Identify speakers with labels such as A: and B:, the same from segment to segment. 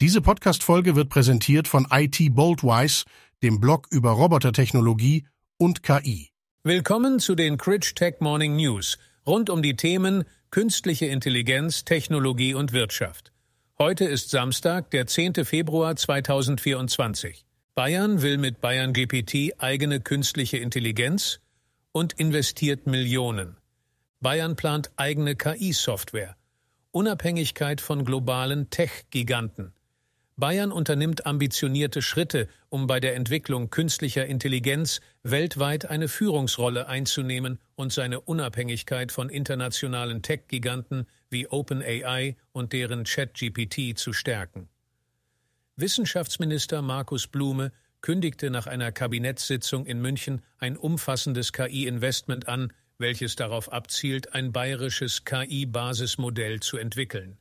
A: Diese Podcast-Folge wird präsentiert von IT Boldwise, dem Blog über Robotertechnologie und KI.
B: Willkommen zu den Critch Tech Morning News rund um die Themen künstliche Intelligenz, Technologie und Wirtschaft. Heute ist Samstag, der 10. Februar 2024. Bayern will mit Bayern GPT eigene künstliche Intelligenz und investiert Millionen. Bayern plant eigene KI-Software. Unabhängigkeit von globalen Tech-Giganten. Bayern unternimmt ambitionierte Schritte, um bei der Entwicklung künstlicher Intelligenz weltweit eine Führungsrolle einzunehmen und seine Unabhängigkeit von internationalen Tech-Giganten wie OpenAI und deren ChatGPT zu stärken. Wissenschaftsminister Markus Blume kündigte nach einer Kabinettssitzung in München ein umfassendes KI-Investment an, welches darauf abzielt, ein bayerisches KI-Basismodell zu entwickeln.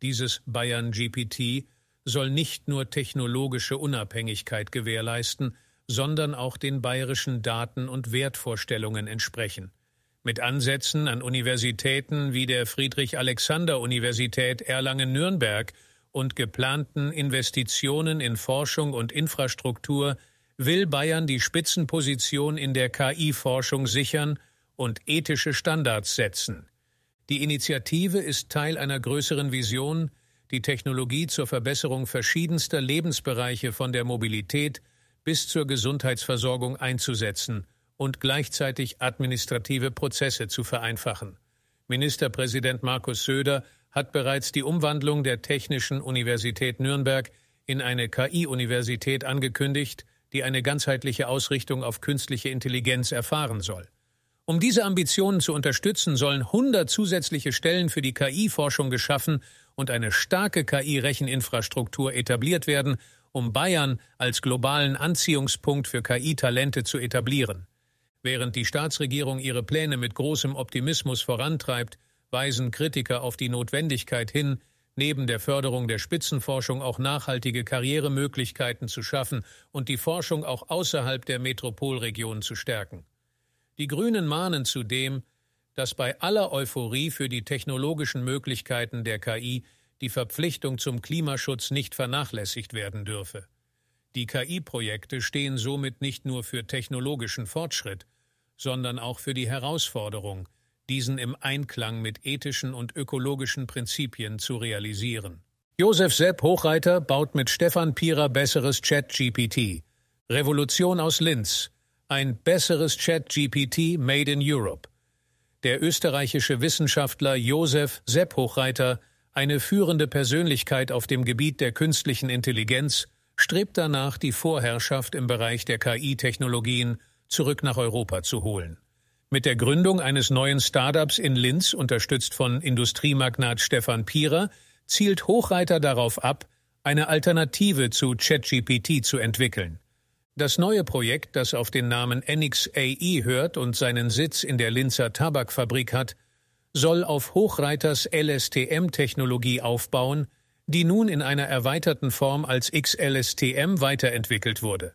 B: Dieses Bayern GPT soll nicht nur technologische Unabhängigkeit gewährleisten, sondern auch den bayerischen Daten- und Wertvorstellungen entsprechen. Mit Ansätzen an Universitäten wie der Friedrich-Alexander-Universität Erlangen-Nürnberg und geplanten Investitionen in Forschung und Infrastruktur will Bayern die Spitzenposition in der KI-Forschung sichern und ethische Standards setzen. Die Initiative ist Teil einer größeren Vision, die Technologie zur Verbesserung verschiedenster Lebensbereiche von der Mobilität bis zur Gesundheitsversorgung einzusetzen und gleichzeitig administrative Prozesse zu vereinfachen. Ministerpräsident Markus Söder hat bereits die Umwandlung der Technischen Universität Nürnberg in eine KI-Universität angekündigt, die eine ganzheitliche Ausrichtung auf künstliche Intelligenz erfahren soll. Um diese Ambitionen zu unterstützen, sollen 100 zusätzliche Stellen für die KI-Forschung geschaffen und eine starke KI-Recheninfrastruktur etabliert werden, um Bayern als globalen Anziehungspunkt für KI-Talente zu etablieren. Während die Staatsregierung ihre Pläne mit großem Optimismus vorantreibt, weisen Kritiker auf die Notwendigkeit hin, neben der Förderung der Spitzenforschung auch nachhaltige Karrieremöglichkeiten zu schaffen und die Forschung auch außerhalb der Metropolregion zu stärken. Die Grünen mahnen zudem, dass bei aller Euphorie für die technologischen Möglichkeiten der KI die Verpflichtung zum Klimaschutz nicht vernachlässigt werden dürfe. Die KI-Projekte stehen somit nicht nur für technologischen Fortschritt, sondern auch für die Herausforderung, diesen im Einklang mit ethischen und ökologischen Prinzipien zu realisieren. Josef Sepp Hochreiter baut mit Stefan Pierer besseres Chat-GPT. Revolution aus Linz. Ein besseres Chat-GPT made in Europe. Der österreichische Wissenschaftler Josef Sepp Hochreiter, eine führende Persönlichkeit auf dem Gebiet der künstlichen Intelligenz, strebt danach, die Vorherrschaft im Bereich der KI-Technologien zurück nach Europa zu holen. Mit der Gründung eines neuen Startups in Linz, unterstützt von Industriemagnat Stefan Pierer, zielt Hochreiter darauf ab, eine Alternative zu ChatGPT zu entwickeln. Das neue Projekt, das auf den Namen NXAI hört und seinen Sitz in der Linzer Tabakfabrik hat, soll auf Hochreiters LSTM-Technologie aufbauen, die nun in einer erweiterten Form als XLSTM weiterentwickelt wurde.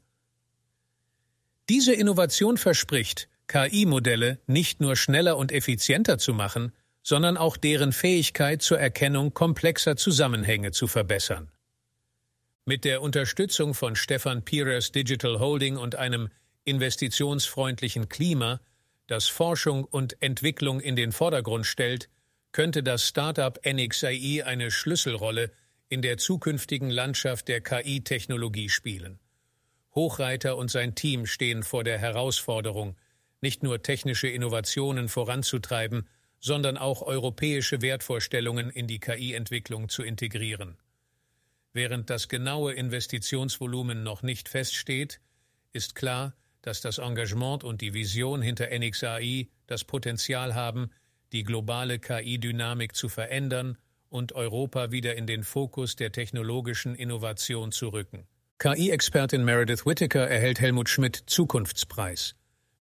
B: Diese Innovation verspricht, KI-Modelle nicht nur schneller und effizienter zu machen, sondern auch deren Fähigkeit zur Erkennung komplexer Zusammenhänge zu verbessern. Mit der Unterstützung von Stefan Pierers Digital Holding und einem investitionsfreundlichen Klima, das Forschung und Entwicklung in den Vordergrund stellt, könnte das Startup NXAI eine Schlüsselrolle in der zukünftigen Landschaft der KI-Technologie spielen. Hochreiter und sein Team stehen vor der Herausforderung, nicht nur technische Innovationen voranzutreiben, sondern auch europäische Wertvorstellungen in die KI-Entwicklung zu integrieren. Während das genaue Investitionsvolumen noch nicht feststeht, ist klar, dass das Engagement und die Vision hinter NXAI das Potenzial haben, die globale KI-Dynamik zu verändern und Europa wieder in den Fokus der technologischen Innovation zu rücken. KI-Expertin Meredith Whittaker erhält Helmut Schmidt Zukunftspreis.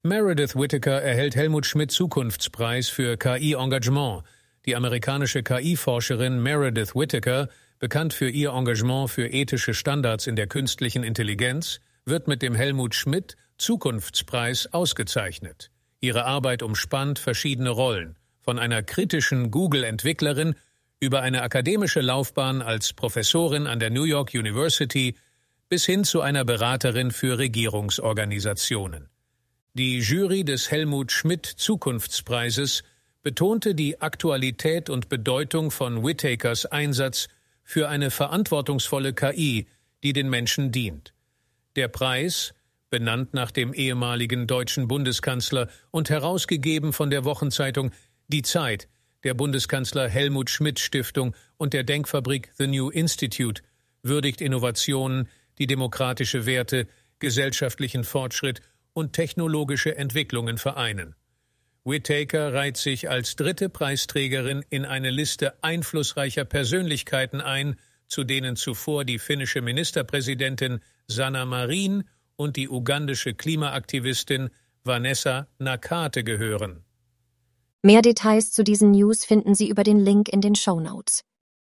B: Meredith Whittaker erhält Helmut Schmidt Zukunftspreis für KI-Engagement. Die amerikanische KI-Forscherin Meredith Whittaker bekannt für ihr Engagement für ethische Standards in der künstlichen Intelligenz, wird mit dem Helmut Schmidt Zukunftspreis ausgezeichnet. Ihre Arbeit umspannt verschiedene Rollen, von einer kritischen Google-Entwicklerin über eine akademische Laufbahn als Professorin an der New York University bis hin zu einer Beraterin für Regierungsorganisationen. Die Jury des Helmut Schmidt Zukunftspreises betonte die Aktualität und Bedeutung von Whittakers Einsatz für eine verantwortungsvolle KI, die den Menschen dient. Der Preis, benannt nach dem ehemaligen deutschen Bundeskanzler und herausgegeben von der Wochenzeitung Die Zeit, der Bundeskanzler Helmut Schmidt Stiftung und der Denkfabrik The New Institute, würdigt Innovationen, die demokratische Werte, gesellschaftlichen Fortschritt und technologische Entwicklungen vereinen. Whittaker reiht sich als dritte Preisträgerin in eine Liste einflussreicher Persönlichkeiten ein, zu denen zuvor die finnische Ministerpräsidentin Sanna Marin und die ugandische Klimaaktivistin Vanessa Nakate gehören.
C: Mehr Details zu diesen News finden Sie über den Link in den Show Notes.